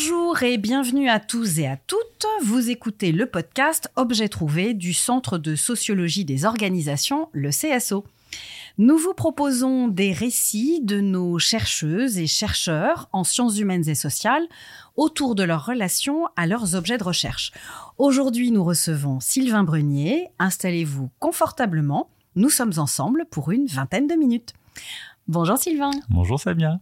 Bonjour et bienvenue à tous et à toutes. Vous écoutez le podcast Objet trouvé du Centre de sociologie des organisations, le CSO. Nous vous proposons des récits de nos chercheuses et chercheurs en sciences humaines et sociales autour de leurs relations à leurs objets de recherche. Aujourd'hui, nous recevons Sylvain Brunier. Installez-vous confortablement. Nous sommes ensemble pour une vingtaine de minutes. Bonjour Sylvain. Bonjour Samia.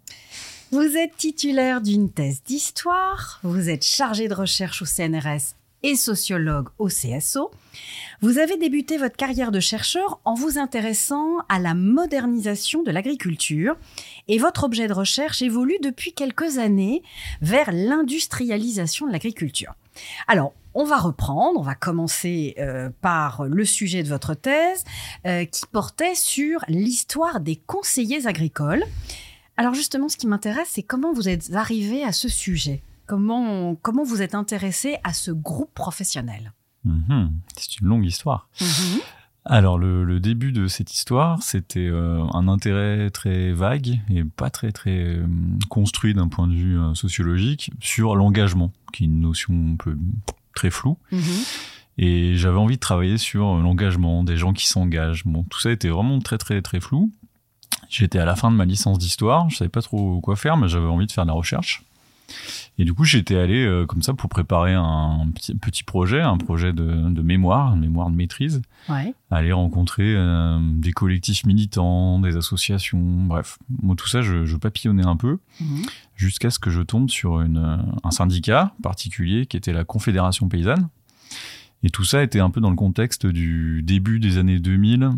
Vous êtes titulaire d'une thèse d'histoire, vous êtes chargé de recherche au CNRS et sociologue au CSO. Vous avez débuté votre carrière de chercheur en vous intéressant à la modernisation de l'agriculture et votre objet de recherche évolue depuis quelques années vers l'industrialisation de l'agriculture. Alors, on va reprendre, on va commencer euh, par le sujet de votre thèse euh, qui portait sur l'histoire des conseillers agricoles. Alors justement, ce qui m'intéresse, c'est comment vous êtes arrivé à ce sujet? Comment, comment vous êtes intéressé à ce groupe professionnel? Mhm. C'est une longue histoire. Mhm. Alors le, début de cette histoire, c'était euh, un intérêt très vague et pas très très euh, construit d'un point de vue euh, sociologique sur l'engagement, qui est une notion un peu très floue. Mhm. Et j'avais envie de travailler sur l'engagement, des gens qui s'engagent. Bon, tout ça était vraiment très très très flou. J'étais à la fin de ma licence d'histoire, je savais pas trop quoi faire, mais j'avais envie de faire de la recherche. Et du coup, j'étais allé euh, comme ça pour préparer un petit, projet, un projet de, mémoire, une mémoire de maîtrise. Ouais. Aller rencontrer euh, des collectifs militants, des associations, bref. Moi, tout ça, je, papillonnais un peu Mhm. jusqu'à ce que je tombe sur une, un syndicat particulier qui était la Confédération paysanne. Et tout ça était un peu dans le contexte du début des années 2000,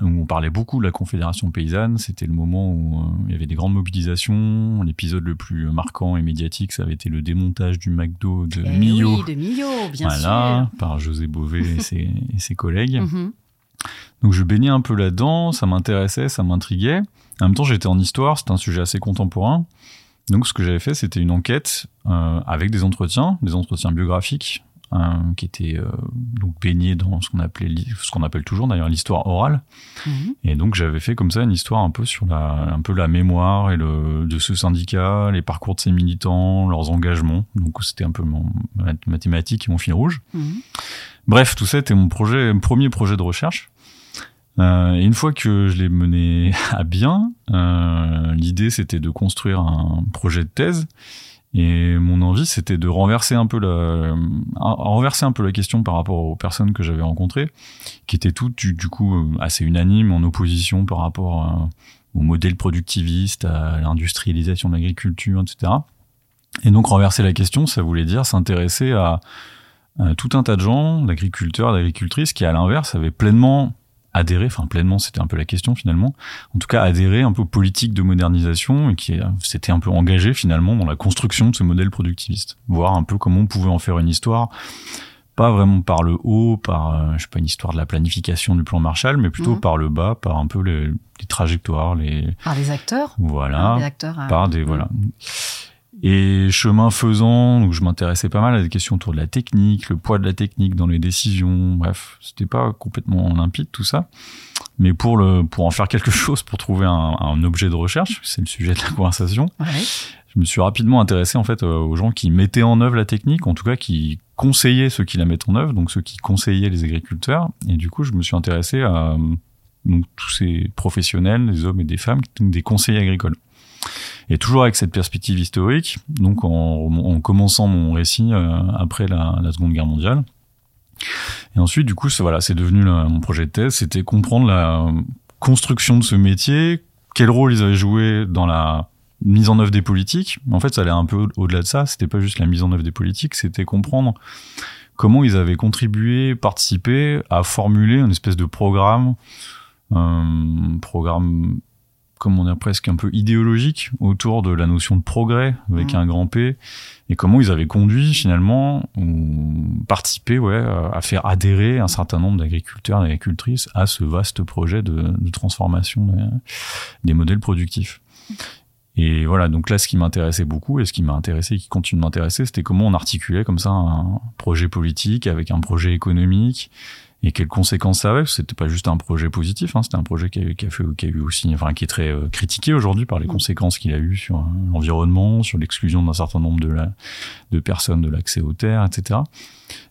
où on parlait beaucoup de la Confédération paysanne. C'était le moment où euh, il y avait des grandes mobilisations. L'épisode le plus marquant et médiatique, ça avait été le démontage du McDo de Eh Millau. Oui, de Millau, bien voilà, par José Bové et ses, et ses collègues. sûr. Mhm. Donc je baignais un peu là-dedans, ça m'intéressait, ça m'intriguait. En même temps, j'étais en histoire, c'était un sujet assez contemporain. Donc ce que j'avais fait, c'était une enquête euh, avec des entretiens, des entretiens biographiques, euh, qui étaient euh, donc baignés dans ce qu'on appelait, ce qu'on appelle toujours d'ailleurs l'histoire orale. Mhm. Et donc j'avais fait comme ça une histoire un peu sur la, un peu la mémoire et le, de ce syndicat, les parcours de ses militants, leurs engagements. Donc c'était un peu mon, ma, ma thématique et mon fil rouge. Mhm. Bref, tout ça était mon projet, mon premier projet de recherche. Euh, et une fois que je l'ai mené à bien, euh, l'idée c'était de construire un projet de thèse. Et mon envie c'était de renverser un peu la, renverser un peu la question par rapport aux personnes que j'avais rencontrées, qui étaient toutes du, coup euh, assez unanimes en opposition par rapport à- au modèle productiviste, à l'industrialisation de l'agriculture, etc. Et donc renverser la question, ça voulait dire s'intéresser à euh, tout un tas de gens, d'agriculteurs, d'agricultrices, qui à l'inverse avaient pleinement adhéré, enfin pleinement c'était un peu la question finalement, en tout cas adhéré un peu aux politiques de modernisation et qui euh, s'étaient un peu engagés finalement dans la construction de ce modèle productiviste, voir un peu comment on pouvait en faire une histoire, pas vraiment par le haut, par euh, je sais pas une histoire de la planification du plan Marshall, mais plutôt Mhm. par le bas, par un peu les, les trajectoires, les Par des acteurs voilà, Des acteurs. par des mhm. voilà. Et chemin faisant, donc je m'intéressais pas mal à des questions autour de la technique, le poids de la technique dans les décisions. Bref, c'était pas complètement limpide tout ça. Mais pour le pour en faire quelque chose, pour trouver un, un objet de recherche, c'est le sujet de la conversation. Ouais. Je me suis rapidement intéressé en fait euh, aux gens qui mettaient en œuvre la technique, en tout cas qui conseillaient ceux qui la mettent en œuvre, donc ceux qui conseillaient les agriculteurs. Et du coup, je me suis intéressé à euh, donc, tous ces professionnels, des hommes et des femmes, donc des conseillers agricoles. Et toujours avec cette perspective historique, donc en, en commençant mon récit euh, après la, Seconde Guerre mondiale. Et ensuite, du coup, voilà, c'est devenu mon projet de thèse, c'était comprendre la construction de ce métier, quel rôle ils avaient joué dans la mise en œuvre des politiques. En fait, ça allait un peu au- au-delà de ça. C'était pas juste la mise en œuvre des politiques, c'était comprendre comment ils avaient contribué, participé à formuler une espèce de programme, un programme, comment dire, presque un peu idéologique autour de la notion de progrès avec Mhm. un grand P, et comment ils avaient conduit finalement ou participé, ouais, à à faire adhérer un certain nombre d'agriculteurs et d'agricultrices à ce vaste projet de, de transformation des, des modèles productifs. Et voilà, donc là, ce qui m'intéressait beaucoup et ce qui m'a intéressé et qui continue de m'intéresser, c'était comment on articulait comme ça un projet politique avec un projet économique et quelles conséquences ça avait. C'était pas juste un projet positif, hein, c'était un projet qui a, qui a, fait, qui a eu aussi, enfin, qui est très euh, critiqué aujourd'hui par les mm. conséquences qu'il a eu sur euh, l'environnement, sur l'exclusion d'un certain nombre de, la, de personnes de l'accès aux terres, etc.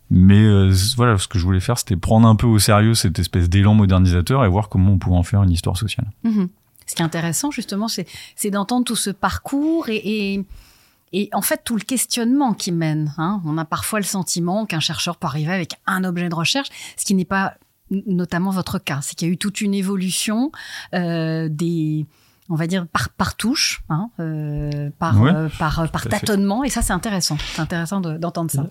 Mais euh, voilà, ce que je voulais faire, c'était prendre un peu au sérieux cette espèce d'élan modernisateur et voir comment on pouvait en faire une histoire sociale. Mm-hmm. Ce qui est intéressant, justement, c'est d'entendre tout ce parcours et, et et en fait, tout le questionnement qui mène, hein, on a parfois le sentiment qu'un chercheur peut arriver avec un objet de recherche, ce qui n'est pas notamment votre cas. C'est qu'il y a eu toute une évolution euh, des, on va dire par, par touche, hein, euh, par, euh, par, par tâtonnement, et ça c'est intéressant. C'est intéressant d'entendre ça.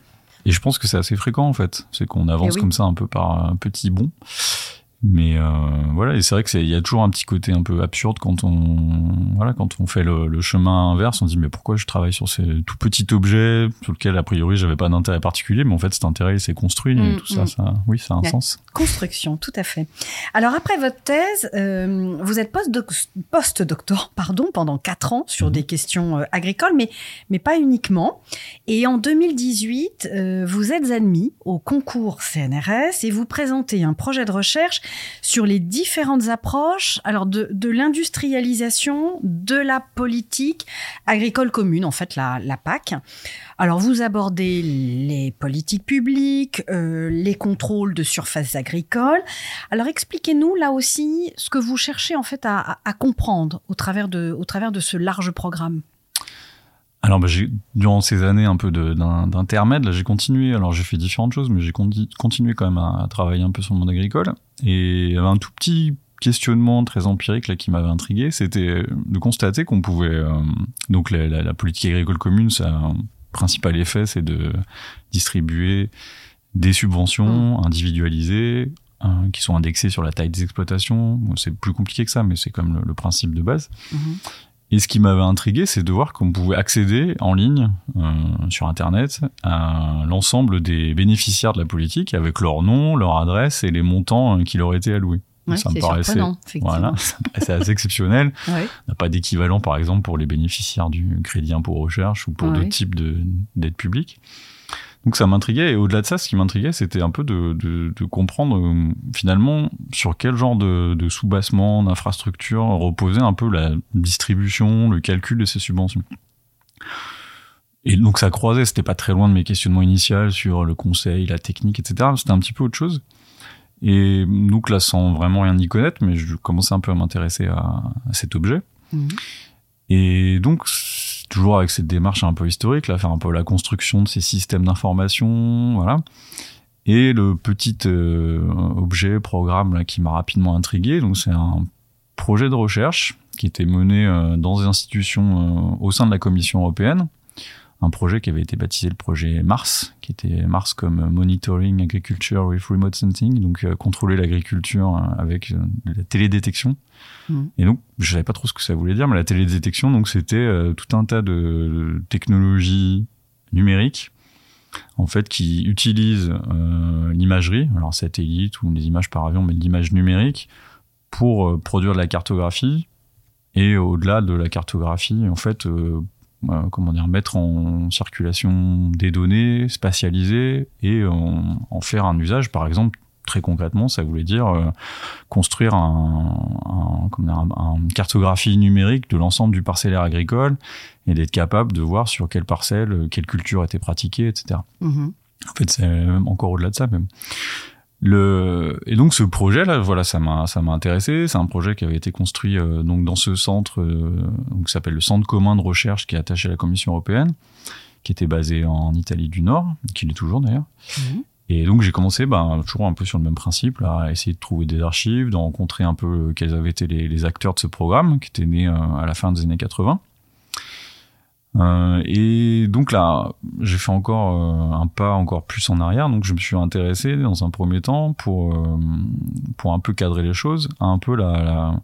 Et je pense que c'est assez fréquent en fait, c'est qu'on avance eh comme ça un peu par un petit bond. Mais euh, voilà, et c'est vrai qu'il y a toujours un petit côté un peu absurde quand on, voilà, quand on fait le, le, chemin inverse. On se dit, mais pourquoi je travaille sur ces tout petits objets sur lesquels, a priori, j'avais pas d'intérêt particulier, mais en fait, cet intérêt, il s'est construit et mm, tout ça, mm. ça, oui, ça a un sens. Construction, tout à fait. Alors, après votre thèse, euh, vous êtes post-doctor, pardon, pendant quatre ans sur des questions euh, agricoles, mais, mais pas uniquement. Et en 2018, euh, vous êtes admis au concours CNRS et vous présentez un projet de recherche sur les différentes approches alors de, l'industrialisation de la politique agricole commune, en fait la, PAC. Alors vous abordez les politiques publiques, les contrôles de surfaces Alors expliquez-nous là aussi ce que vous cherchez en fait à, comprendre au travers de, au travers de ce large programme. Alors, bah, durant ces années un peu d'intermède, j'ai continué. Alors, j'ai fait différentes choses, mais j'ai continué quand même à, travailler un peu sur le monde agricole. Et il y avait un tout petit questionnement très empirique là qui m'avait intrigué, c'était de constater qu'on pouvait euh, donc la, politique agricole commune, ça un principal effet, c'est de distribuer des subventions mmh. individualisées hein, qui sont indexées sur la taille des exploitations. c'est plus compliqué que ça, mais c'est comme le, principe de base. Mmh. Et ce qui m'avait intrigué, c'est de voir qu'on pouvait accéder en ligne euh, sur Internet à l'ensemble des bénéficiaires de la politique avec leur nom, leur adresse et les montants euh, qui leur étaient alloués. ça me paraissait, voilà, c'est assez exceptionnel. On n'a pas d'équivalent, par exemple, pour les bénéficiaires du crédit impôt recherche ou pour d'autres types d'aides publiques. Donc ça m'intriguait, et au-delà de ça, ce qui m'intriguait, c'était un peu de, de, de, comprendre euh, finalement sur quel genre de, de sous-bassement, d'infrastructure reposait un peu la distribution, le calcul de ces subventions. Et donc ça croisait, c'était pas très loin de mes questionnements initiaux sur le conseil, la technique, etc. C'était un petit peu autre chose. Et donc là, sans vraiment rien y connaître, mais je commençais un peu à m'intéresser à, à, cet objet. Mmh. Et donc toujours avec cette démarche un peu historique, là, faire un peu la construction de ces systèmes d'information, voilà. Et le petit euh, objet, programme là, qui m'a rapidement intrigué, donc c'est un projet de recherche qui était mené euh, dans des institutions euh, au sein de la Commission européenne, un projet qui avait été baptisé le projet Mars, qui était Mars comme Monitoring Agriculture with Remote Sensing, donc contrôler l'agriculture avec la télédétection. Mm. Et donc, je savais pas trop ce que ça voulait dire, mais la télédétection, donc c'était euh, tout un tas de technologies numériques en fait, qui utilisent euh, l'imagerie, alors satellite ou des images par avion, mais l'image numérique, pour euh, produire de la cartographie. Et au-delà de la cartographie, en fait, comment dire, mettre en circulation des données spatialisées et en faire un usage, par exemple, très concrètement, ça voulait dire euh, construire un, une cartographie numérique de l'ensemble du parcellaire agricole et d'être capable de voir sur quelle parcelle, euh, quelle culture était pratiquée, etc. Mm-hmm. En fait, c'est encore au-delà de ça même. Le et donc ce projet là, voilà, ça m'a ça m'a intéressé. C'est un projet qui avait été construit euh, donc dans ce centre donc qui s'appelle le Centre commun de recherche qui est attaché à la Commission européenne, qui était basé en Italie du Nord, qui l'est toujours d'ailleurs. Mm-hmm. Et donc j'ai commencé ben, toujours un peu sur le même principe, là, à essayer de trouver des archives, de rencontrer un peu quels avaient été les, les acteurs de ce programme, qui était né euh, à la fin des années 80. Euh, et donc là, j'ai fait encore euh, un pas encore plus en arrière. Donc je me suis intéressé dans un premier temps pour euh, pour un peu cadrer les choses, un peu la, la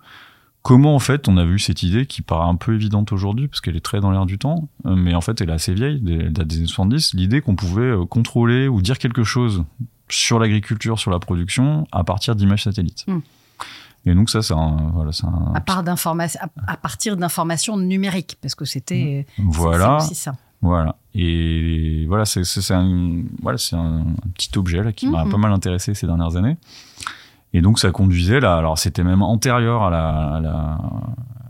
comment en fait on a vu cette idée qui paraît un peu évidente aujourd'hui parce qu'elle est très dans l'air du temps, euh, mais en fait elle est assez vieille, elle date des années 70, l'idée qu'on pouvait euh, contrôler ou dire quelque chose sur l'agriculture, sur la production à partir d'images satellites. Hmm. Et donc ça, c'est un, voilà, c'est un... À, part à, partir d'informations numériques, parce que c'était voilà. aussi ça. Voilà. Et voilà, c'est un, voilà, c'est un, petit objet là qui m'a Mhm. pas mal intéressé ces dernières années. Et donc ça conduisait là. Alors c'était même antérieur à la, à la,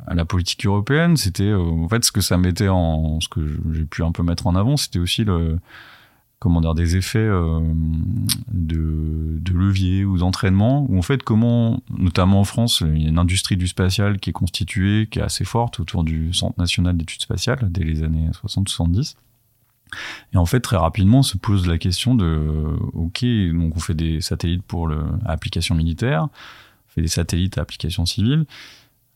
à la politique européenne. C'était euh, en fait ce que ça mettait en, ce que j'ai pu un peu mettre en avant, c'était aussi le comment dire des effets euh, de, de levier ou d'entraînement où en fait comment notamment en France il y a une industrie du spatial qui est constituée qui est assez forte autour du Centre national d'études spatiales dès les années 60-70 et en fait très rapidement se pose la question de ok donc on fait des satellites pour le, à application militaire on fait des satellites à application civile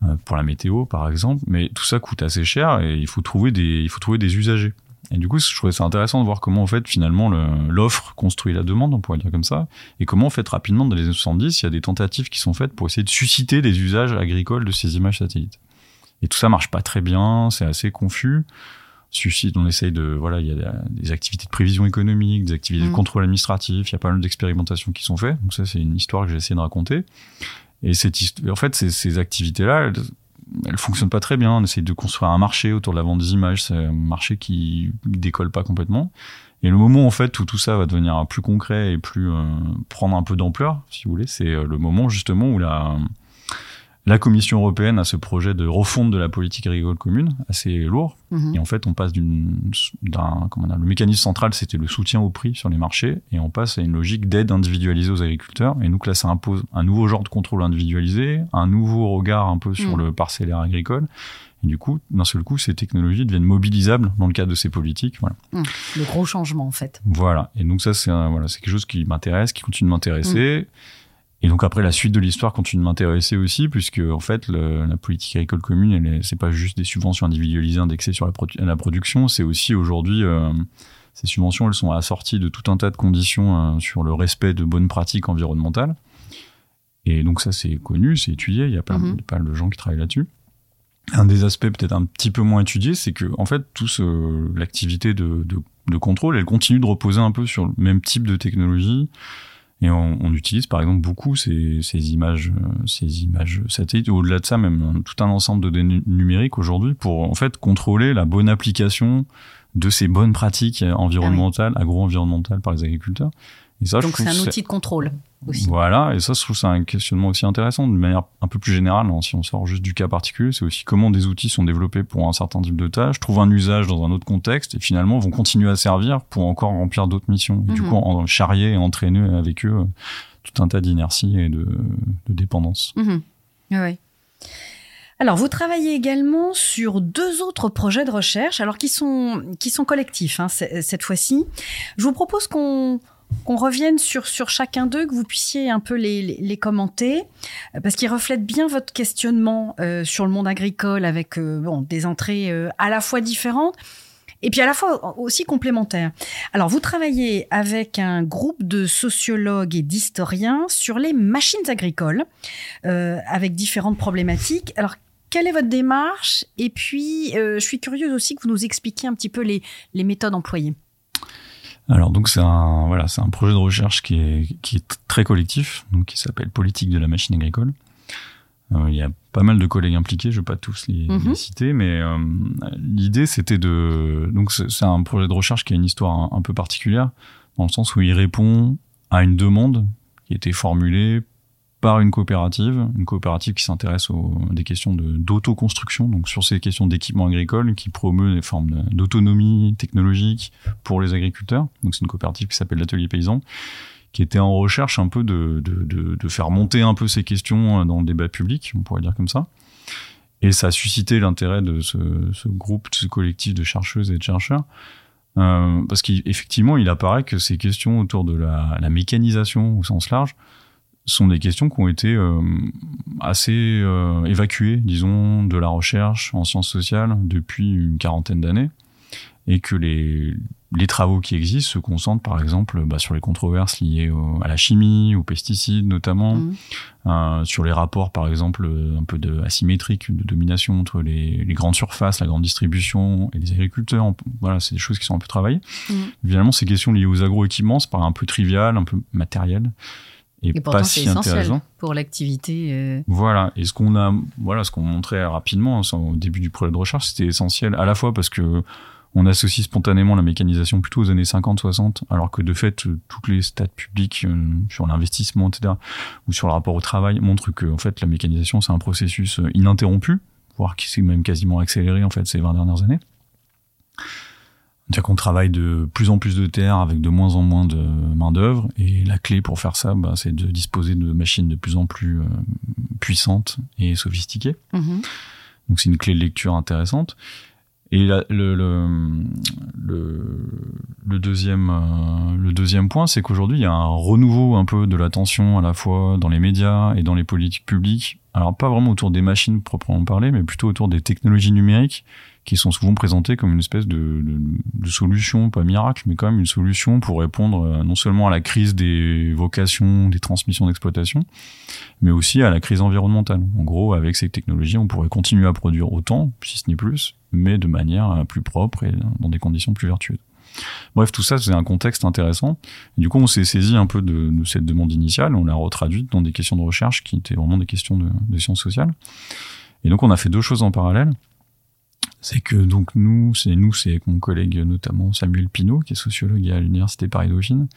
euh, pour la météo par exemple mais tout ça coûte assez cher et il faut trouver des il faut trouver des usagers et du coup, je trouvais ça intéressant de voir comment, en fait, finalement, le- l'offre construit la demande, on pourrait dire comme ça, et comment, en fait, rapidement, dans les années 70, il y a des tentatives qui sont faites pour essayer de susciter des usages agricoles de ces images satellites. Et tout ça marche pas très bien, c'est assez confus. Suscite, on essaye de, voilà, il y a des activités de prévision économique, des activités de contrôle administratif, il y a pas mal d'expérimentations qui sont faites. Donc ça, c'est une histoire que j'ai essayé de raconter. Et cette en fait, ces, ces activités-là, elles fonctionnent pas très bien. On essaye de construire un marché autour de la vente des images. C'est un marché qui décolle pas complètement. Et le moment, en fait, où tout ça va devenir plus concret et plus euh, prendre un peu d'ampleur, si vous voulez, c'est euh, le moment justement où la, la Commission européenne a ce projet de refonte de la politique agricole commune, assez lourd. Mhm. Et en fait, on passe d'une, d'un, comment dire, le mécanisme central, c'était le soutien au prix sur les marchés, et on passe à une logique d'aide individualisée aux agriculteurs. Et donc là, ça impose un nouveau genre de contrôle individualisé, un nouveau regard un peu sur Mm. le parcellaire agricole. Et du coup, d'un seul coup, ces technologies deviennent mobilisables dans le cadre de ces politiques. Voilà. Le gros changement, en fait. Voilà. Et donc ça, c'est un- voilà, c'est quelque chose qui m'intéresse, qui continue de m'intéresser. Et donc après, la suite de l'histoire continue de m'intéresser aussi, puisque en fait, le- la politique agricole commune, c'est pas juste des subventions individualisées indexées sur la, produ- la production, c'est aussi aujourd'hui euh, ces subventions, elles sont assorties de tout un tas de conditions euh, sur le respect de bonnes pratiques environnementales. Et donc ça, c'est connu, c'est étudié. Il y a pas, a pas de gens qui travaillent là-dessus. Un des aspects peut-être un petit peu moins étudiés, c'est que en fait, tout ce- l'activité de, de, de contrôle, elle continue de reposer un peu sur le même type de technologie. Et on, on utilise par exemple beaucoup ces, ces images, euh, ces images satellites. Au-delà de ça, même tout un ensemble de données numériques aujourd'hui pour en fait contrôler la bonne application de ces bonnes pratiques environnementales, agro-environnementales par les agriculteurs. Et ça, je Donc, c'est un outil de contrôle aussi. voilà, et ça, je trouve ça un questionnement aussi intéressant, de manière un peu plus générale, hein, si on sort juste du cas particulier, c'est aussi comment des outils sont développés pour un certain type de tâches, trouvent un usage dans un autre contexte, et finalement vont continuer à servir pour encore remplir d'autres missions. Et du Mhm. coup, en charrier et entraîner avec eux euh, tout un tas d'inertie et de, de dépendance. Mhm. Ouais. Alors, vous travaillez également sur deux autres projets de recherche, alors qui sont, qui sont collectifs hein, cette fois-ci. Je vous propose qu'on qu'on revienne sur, chacun d'eux, que vous puissiez un peu les, commenter, euh, parce qu'ils reflètent bien votre questionnement euh, sur le monde agricole avec euh, des entrées à la fois différentes et puis à la fois aussi complémentaires. Alors, vous travaillez avec un groupe de sociologues et d'historiens sur les machines agricoles avec différentes problématiques. Alors, quelle est votre démarche? Et puis, je suis curieuse aussi que vous nous expliquiez un petit peu les méthodes employées. Alors donc c'est un voilà c'est un projet de recherche qui est qui est très collectif donc qui s'appelle politique de la machine agricole. Euh, il y a pas mal de collègues impliqués, je vais pas tous les, Mhm. les citer, mais euh, l'idée c'était de donc c'est c'est un projet de recherche qui a une histoire un, un peu particulière dans le sens où il répond à une demande qui a été formulée par une coopérative, une coopérative qui s'intéresse aux des questions d'autoconstruction, donc sur ces questions d'équipement agricole, qui promeut des formes d'autonomie technologique pour les agriculteurs. Donc c'est une coopérative qui s'appelle l'Atelier Paysan, qui était en recherche un peu de, de, de, faire monter un peu ces questions dans le débat public, on pourrait dire comme ça. Et ça a suscité l'intérêt de ce, ce groupe, de ce collectif de chercheuses et de chercheurs, euh, parce qu'effectivement, il apparaît que ces questions autour de la, la mécanisation au sens large sont des questions qui ont été euh, assez euh, évacuées, disons, de la recherche en sciences sociales depuis une quarantaine d'années, et que les, les travaux qui existent se concentrent par exemple bah, sur les controverses liées au- à la chimie, aux pesticides notamment, Mhm. euh, sur les rapports par exemple un peu de asymétriques de domination entre les, les grandes surfaces, la grande distribution et les agriculteurs. Voilà, c'est des choses qui sont un peu travaillées. Évidemment, ces questions liées aux agroéquipements, c'est paraît un peu trivial, un peu matériel, et, Et pourtant, pas c'est si essentiel intéressant. pour l'activité. euh, Voilà. Et ce qu'on a, voilà, ce qu'on montrait rapidement hein, au début du projet de recherche, c'était essentiel à la fois parce que on associe spontanément la mécanisation plutôt aux années 50-60, alors que de fait, toutes les stats publiques sur l'investissement, etc., ou sur le rapport au travail montrent que en fait, la mécanisation, c'est un processus ininterrompu, voire qui s'est même quasiment accéléré en fait ces 20 dernières années. C'est-à-dire qu'on travaille de plus en plus de terre avec de moins en moins de main-d'œuvre. Et la clé pour faire ça, bah, c'est de disposer de machines de plus en plus euh, puissantes et sophistiquées. Mm-hmm. Donc c'est une clé de lecture intéressante. Et le, le, le, deuxième, euh, le deuxième point, c'est qu'aujourd'hui, il y a un renouveau un peu de l'attention à la fois dans les médias et dans les politiques publiques. Alors pas vraiment autour des machines proprement parler, mais plutôt autour des technologies numériques qui sont souvent présentés comme une espèce de, de, de, solution, pas miracle, mais quand même une solution pour répondre euh, non seulement à la crise des vocations, des transmissions d'exploitation, mais aussi à la crise environnementale. En gros, avec ces technologies, on pourrait continuer à produire autant, si ce n'est plus, mais de manière euh, plus propre et dans des conditions plus vertueuses. Bref, tout ça, c'est un contexte intéressant. du coup, on s'est saisi un peu de, de, cette demande initiale, on l'a retraduite dans des questions de recherche qui étaient vraiment des questions de, de sciences sociales. Et donc, on a fait deux choses en parallèle c'est que donc nous, c'est nous, c'est mon collègue notamment Samuel Pinault, qui est sociologue à l'université Paris Dauphine,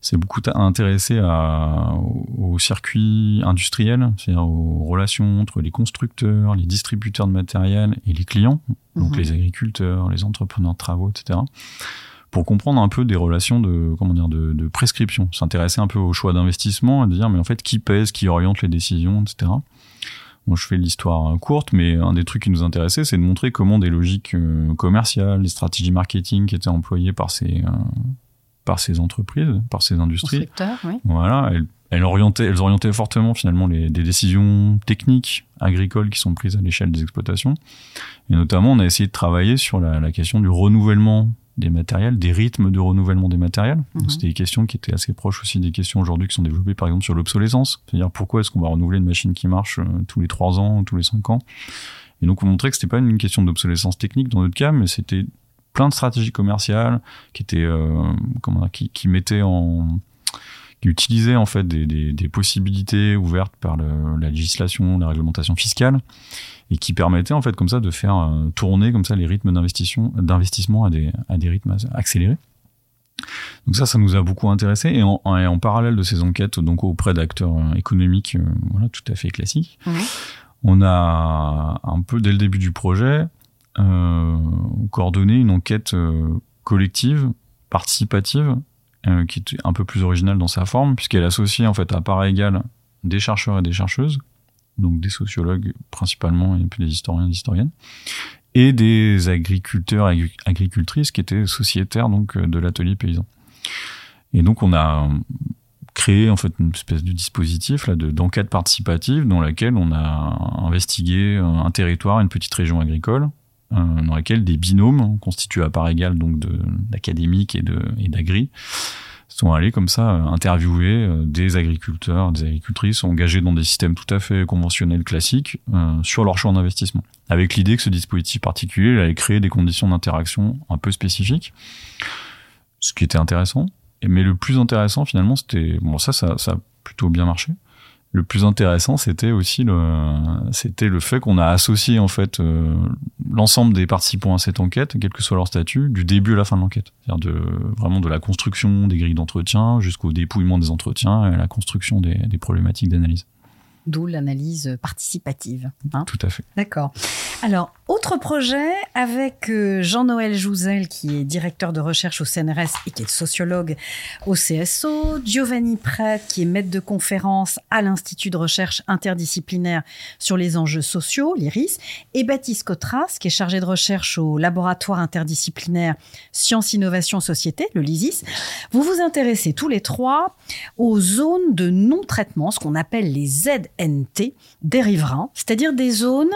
c'est beaucoup intéressé à, au, circuit industriel, c'est-à-dire aux relations entre les constructeurs, les distributeurs de matériel et les clients, donc mhm. les agriculteurs, les entrepreneurs de travaux, etc pour comprendre un peu des relations de comment dire de, de prescription, s'intéresser un peu au choix d'investissement, et de dire mais en fait qui pèse, qui oriente les décisions, etc. Je fais l'histoire courte, mais un des trucs qui nous intéressait, c'est de montrer comment des logiques euh, commerciales, des stratégies marketing qui étaient employées par ces, euh, par ces entreprises, par ces industries. oui. Voilà, elles, elles, orientaient, elles orientaient fortement finalement les, des décisions techniques agricoles qui sont prises à l'échelle des exploitations. Et notamment, on a essayé de travailler sur la, la question du renouvellement des matériels, des rythmes de renouvellement des matériels. Mhm. C'était des questions qui étaient assez proches aussi des questions aujourd'hui qui sont développées par exemple sur l'obsolescence. C'est-à-dire pourquoi est-ce qu'on va renouveler une machine qui marche euh, tous les trois ans ou tous les cinq ans? Et donc on montrait que c'était pas une question d'obsolescence technique dans notre cas, mais c'était plein de stratégies commerciales qui étaient euh, comment dire, qui, qui mettaient en qui utilisaient en fait des, des, des possibilités ouvertes par le, la législation, la réglementation fiscale et qui permettait en fait comme ça de faire euh, tourner comme ça les rythmes d'investissement d'investissement à des à des rythmes accélérés. Donc ça, ça nous a beaucoup intéressé et en, en parallèle de ces enquêtes donc auprès d'acteurs euh, économiques, euh, voilà, tout à fait classiques, on a un peu dès le début du projet euh, coordonné une enquête collective, participative, qui est un peu plus originale dans sa forme puisqu'elle associe en fait à part égale des chercheurs et des chercheuses donc des sociologues principalement et puis des historiens et historiennes, et des agriculteurs et agricultrices qui étaient sociétaires donc de l'atelier paysan. Et donc on a créé en fait une espèce de dispositif là d'enquête participative dans laquelle on a investigué un territoire, une petite région agricole, euh, dans laquelle des binômes constitués à part égale donc d'académiques et de d'agri sont allés comme ça euh, interviewer euh, des agriculteurs, des agricultrices engagés dans des systèmes tout à fait conventionnels classiques sur leur choix d'investissement. Avec l'idée que ce dispositif particulier allait créer des conditions d'interaction un peu spécifiques, ce qui était intéressant. Mais le plus intéressant finalement, c'était bon ça, ça, ça a plutôt bien marché le plus intéressant, c'était aussi le, c'était le fait qu'on a associé en fait euh, l'ensemble des participants à cette enquête, quel que soit leur statut, du début à la fin de l'enquête. C'est-à-dire de vraiment de la construction des grilles d'entretien jusqu'au dépouillement des entretiens et à la construction des, des problématiques d'analyse d'où l'analyse participative. Hein Tout à fait. D'accord. Alors, autre projet avec euh, Jean-Noël Jouzel, qui est directeur de recherche au CNRS et qui est sociologue au CSO, Giovanni Prête, qui est maître de conférence à l'Institut de recherche interdisciplinaire sur les enjeux sociaux, l'IRIS, et Baptiste Cotras, qui est chargé de recherche au laboratoire interdisciplinaire Sciences, Innovation, Société, le LISIS. Vous vous intéressez tous les trois aux zones de non-traitement, ce qu'on appelle les ZNT des riverains, c'est-à-dire des zones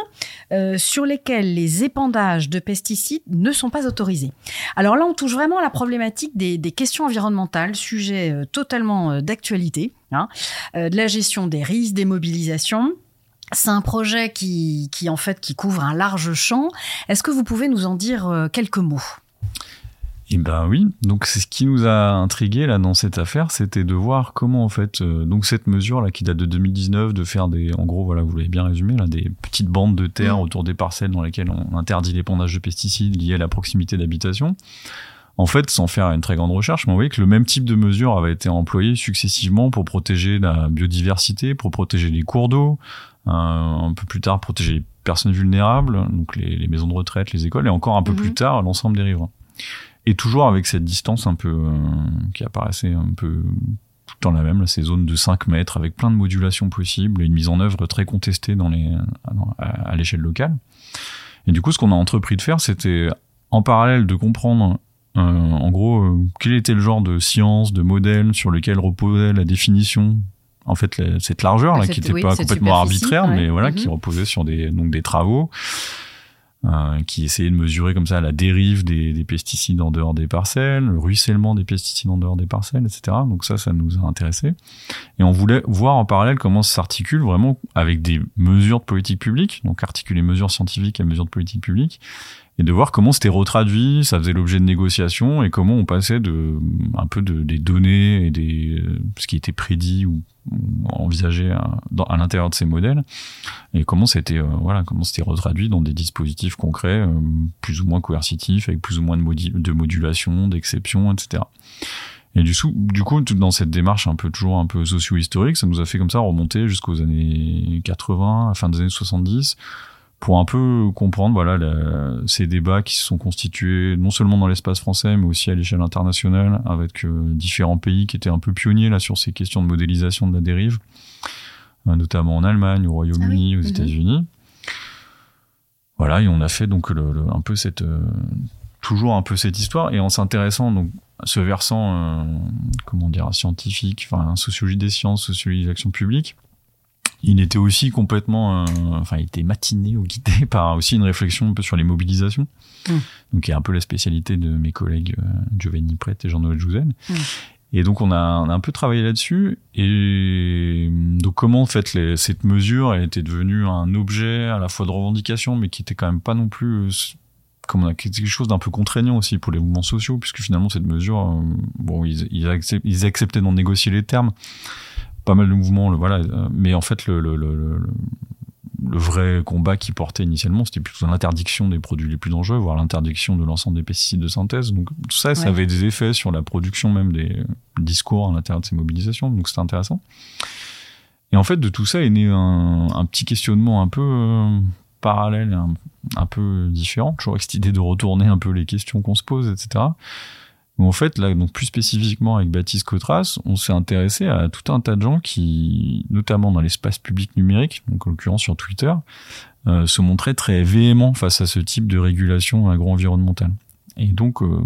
euh, sur lesquelles les épandages de pesticides ne sont pas autorisés. Alors là, on touche vraiment à la problématique des, questions environnementales, sujet euh, totalement euh, d'actualité, hein, de la gestion des risques, des mobilisations. C'est un projet qui, en fait qui couvre un large champ. Est-ce que vous pouvez nous en dire quelques mots? Et ben oui, donc c'est ce qui nous a intrigué là dans cette affaire, c'était de voir comment en fait euh, donc cette mesure là qui date de 2019 de faire des en gros voilà, vous l'avez bien résumé là des petites bandes de terre autour des parcelles dans lesquelles on interdit l'épandage de pesticides liés à la proximité d'habitation. En fait, sans faire une très grande recherche, mais on voyait que le même type de mesure avait été employé successivement pour protéger la biodiversité, pour protéger les cours d'eau, euh, un peu plus tard protéger les personnes vulnérables, donc les, les maisons de retraite, les écoles, et encore un peu plus tard l'ensemble des riverains. Et toujours avec cette distance un peu euh, qui apparaissait un peu tout le temps la même, là, ces zones de 5 mètres avec plein de modulations possibles et une mise en œuvre très contestée dans les, à, l'échelle locale. Et du coup, ce qu'on a entrepris de faire, c'était en parallèle de comprendre euh, en gros euh, quel était le genre de science, de modèle sur lequel reposait la définition en fait cette largeur là qui n'était pas complètement arbitraire mais voilà qui mhm. reposait sur des donc des travaux euh, qui essayait de mesurer comme ça la dérive des, des, pesticides en dehors des parcelles, le ruissellement des pesticides en dehors des parcelles, etc. Donc ça, ça nous a intéressé. Et on voulait voir en parallèle comment ça s'articule vraiment avec des mesures de politique publique, donc articuler mesures scientifiques à mesures de politique publique, et de voir comment c'était retraduit, ça faisait l'objet de négociations et comment on passait de un peu de, des données et des euh, ce qui était prédit ou, envisagé à, à l'intérieur de ces modèles et comment c'était euh, voilà comment c'était retraduit dans des dispositifs concrets euh, plus ou moins coercitifs avec plus ou moins de, de modulation, d'exception, etc. Et du, du coup, dans cette démarche un peu toujours un peu socio-historique, ça nous a fait comme ça remonter jusqu'aux années 80, à la fin des années 70 pour un peu comprendre voilà ces débats qui se sont constitués non seulement dans l'espace français mais aussi à l'échelle internationale avec euh, différents pays qui étaient un peu pionniers là sur ces questions de modélisation de la dérive euh, notamment en Allemagne, au Royaume-Uni, ah aux mhm. États-Unis. Voilà, et on a fait donc le, un peu cette euh, toujours un peu cette histoire et en s'intéressant donc à ce versant comment dire scientifique, enfin sociologie des sciences, sociologie de l'action publique il était aussi complètement, euh, enfin, il était matiné ou guidé par aussi une réflexion un peu sur les mobilisations. Mm. Donc, il y a un peu la spécialité de mes collègues euh, Giovanni Prête et Jean-Noël Jouzen. Mm. Et donc, on a, un peu travaillé là-dessus. Et donc, comment, en fait, les, cette mesure elle était devenue un objet à la fois de revendication, mais qui était quand même pas non plus, euh, comme quelque chose d'un peu contraignant aussi pour les mouvements sociaux, puisque finalement, cette mesure, bon, ils, ils acceptaient d'en négocier les termes pas mal de mouvements, le, voilà. Euh, mais en fait, le, le, le, le vrai combat qui portait initialement, c'était plutôt l'interdiction des produits les plus dangereux, voire l'interdiction de l'ensemble des pesticides de synthèse. Donc tout ça, ça avait des effets sur la production même des discours à l'intérieur de ces mobilisations. Donc c'était intéressant. Et en fait, de tout ça est né un, un petit questionnement un peu euh, parallèle, un, un, peu différent. Toujours avec cette idée de retourner un peu les questions qu'on se pose, etc en fait, là, donc plus spécifiquement avec Baptiste Cotras, on s'est intéressé à tout un tas de gens qui, notamment dans l'espace public numérique, donc en l'occurrence sur Twitter, euh, se montraient très véhéments face à ce type de régulation agro-environnementale. Et donc, euh,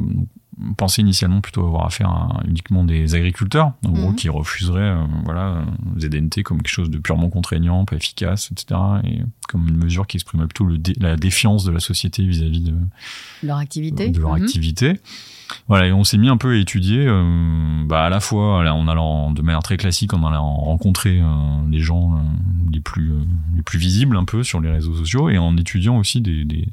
on pensait initialement plutôt avoir affaire à uniquement des agriculteurs, en gros, mhm. qui refuseraient euh, voilà, ZNT comme quelque chose de purement contraignant, pas efficace, etc. Et comme une mesure qui exprimait plutôt le la défiance de la société vis-à-vis de leur activité. De leur mhm. activité. Voilà, et on s'est mis un peu à étudier, euh, bah à la fois en allant de manière très classique, en allant rencontrer euh, les gens euh, les plus les plus visibles un peu sur les réseaux sociaux, et en étudiant aussi des, des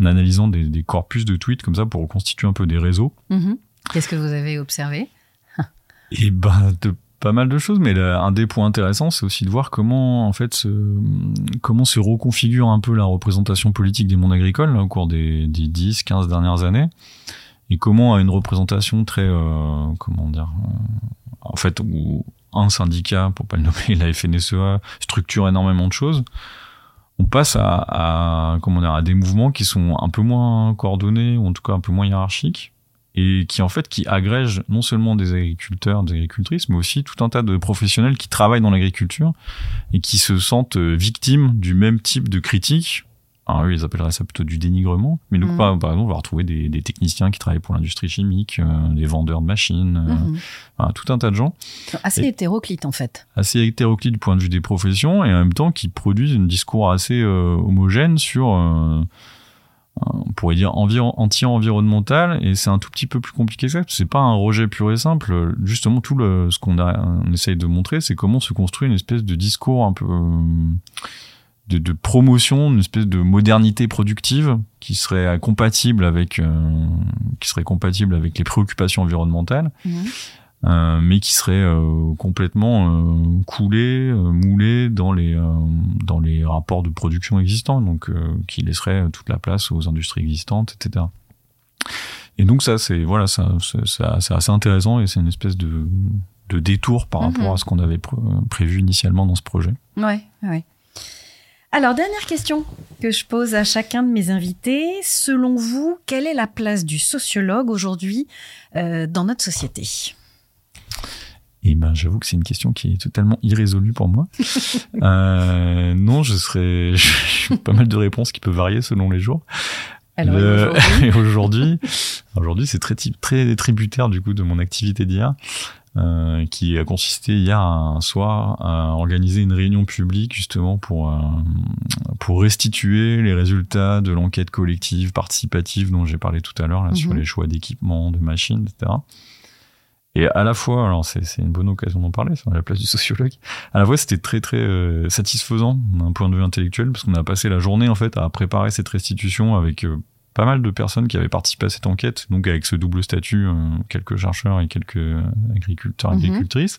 en analysant des, des, corpus de tweets comme ça pour reconstituer un peu des réseaux. Mm-hmm. Qu'est-ce que vous avez observé? Et ben de pas mal de choses, mais un des points intéressants, c'est aussi de voir comment en fait se, comment se reconfigure un peu la représentation politique des mondes agricoles au cours des, des 10, 15 dernières années et comment à une représentation très euh, comment dire euh, en fait où un syndicat pour pas le nommer la FNSEA structure énormément de choses on passe à, à comment dire à des mouvements qui sont un peu moins coordonnés ou en tout cas un peu moins hiérarchiques et qui en fait qui agrègent non seulement des agriculteurs, des agricultrices, mais aussi tout un tas de professionnels qui travaillent dans l'agriculture et qui se sentent victimes du même type de critiques alors eux, ils appelleraient ça plutôt du dénigrement. Mais nous, mm. par, exemple, on va retrouver des, des, techniciens qui travaillent pour l'industrie chimique, euh, des vendeurs de machines, euh, mm-hmm. tout un tas de gens. Assez hétéroclite, en fait. Assez hétéroclite du point de vue des professions, et en même temps qui produisent un discours assez euh, homogène sur, on pourrait dire, anti-environnemental, et c'est un tout petit peu plus compliqué que ça. C'est pas un rejet pur et simple. Justement, tout le, ce qu'on essaye de montrer, c'est comment se construit une espèce de discours un peu de, de, promotion, une espèce de modernité productive qui serait compatible avec euh, qui serait compatible avec les préoccupations environnementales, euh, mais qui serait euh, complètement euh, coulé, euh, moulé dans les euh, dans les rapports de production existants, donc euh, qui laisserait toute la place aux industries existantes, etc. Et donc ça, c'est voilà, ça, c'est ça- c'est assez intéressant et c'est une espèce de de détour par Mhm. rapport à ce qu'on avait pr- prévu initialement dans ce projet. Ouais, ouais. Alors, dernière question que je pose à chacun de mes invités. Selon vous, quelle est la place du sociologue aujourd'hui euh, dans notre société? Et ben, j'avoue que c'est une question qui est totalement irrésolue pour moi. euh, non, je serais, j'ai pas mal de réponses qui peuvent varier selon les jours. Alors, Le- aujourd'hui aujourd'hui, c'est très, très tributaire du coup de mon activité d'hier, euh, qui a consisté hier un soir à organiser une réunion publique justement pour euh, pour restituer les résultats de l'enquête collective participative dont j'ai parlé tout à l'heure là, sur Mhm. les choix d'équipements, de machines, etc. Et à la fois, alors c'est c'est une bonne occasion d'en parler, c'est à la place du sociologue. À la fois, c'était très très euh, satisfaisant d'un point de vue intellectuel parce qu'on a passé la journée en fait à préparer cette restitution avec euh, pas mal de personnes qui avaient participé à cette enquête, donc avec ce double statut, euh, quelques chercheurs et quelques euh, agriculteurs, Mhm. agricultrices.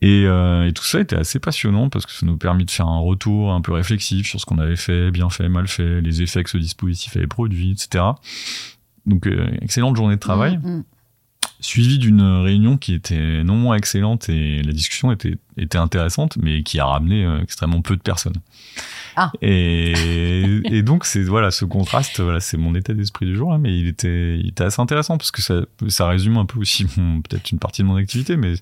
Et, euh, et tout ça était assez passionnant parce que ça nous a permis de faire un retour un peu réflexif sur ce qu'on avait fait, bien fait, mal fait, les effets que ce dispositif avait produits, etc. Donc, euh, excellente journée de travail Mm, mm. Suivi d'une réunion qui était non moins excellente et la discussion était, était intéressante, mais qui a ramené euh, extrêmement peu de personnes. Ah. Et, et donc c'est voilà ce contraste, voilà c'est mon état d'esprit du jour, là, mais il était, il était assez intéressant parce que ça, ça résume un peu aussi mon- peut-être une partie de mon activité, mais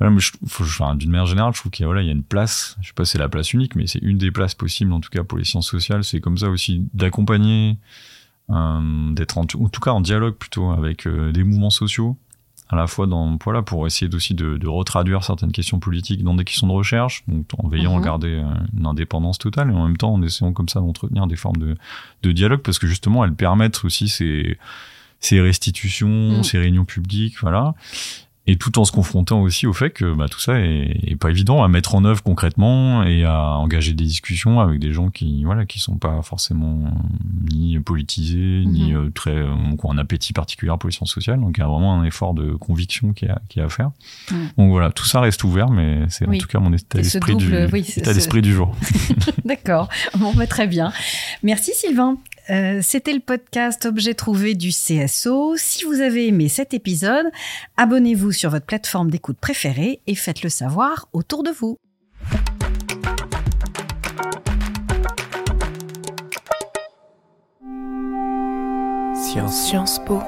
voilà, enfin, d'une manière générale, je trouve qu'il y a, voilà, il y a une place, je sais pas si c'est la place unique, mais c'est une des places possibles, en tout cas pour les sciences sociales. C'est comme ça aussi d'accompagner, d'être en, tout- en tout cas en dialogue plutôt avec euh, des mouvements sociaux, à la fois dans, voilà, pour essayer aussi de, de retraduire certaines questions politiques dans des questions de recherche, donc en veillant Mhm. à garder euh, une indépendance totale et en même temps en essayant comme ça d'entretenir des formes de, de dialogue parce que justement elles permettent aussi ces, ces restitutions, Mhm. ces réunions publiques, voilà. Et tout en se confrontant aussi au fait que bah, tout ça est, est pas évident à mettre en œuvre concrètement et à engager des discussions avec des gens qui voilà qui sont pas forcément euh, ni politisés ni Mhm. euh, très euh, ont un appétit particulier pour les sciences sociales. Donc il y a vraiment un effort de conviction qui a, qui a à faire. Donc voilà, tout ça reste ouvert, mais c'est Oui. en tout cas mon état Et ce d'esprit du, double, oui, c'est état ce- d'esprit du jour. D'accord, bon, bah, très bien. Merci Sylvain. Euh, C'était le podcast Objet trouvé du CSO. Si vous avez aimé cet épisode, abonnez-vous sur votre plateforme d'écoute préférée et faites-le savoir autour de vous. Sciences Sciences Po.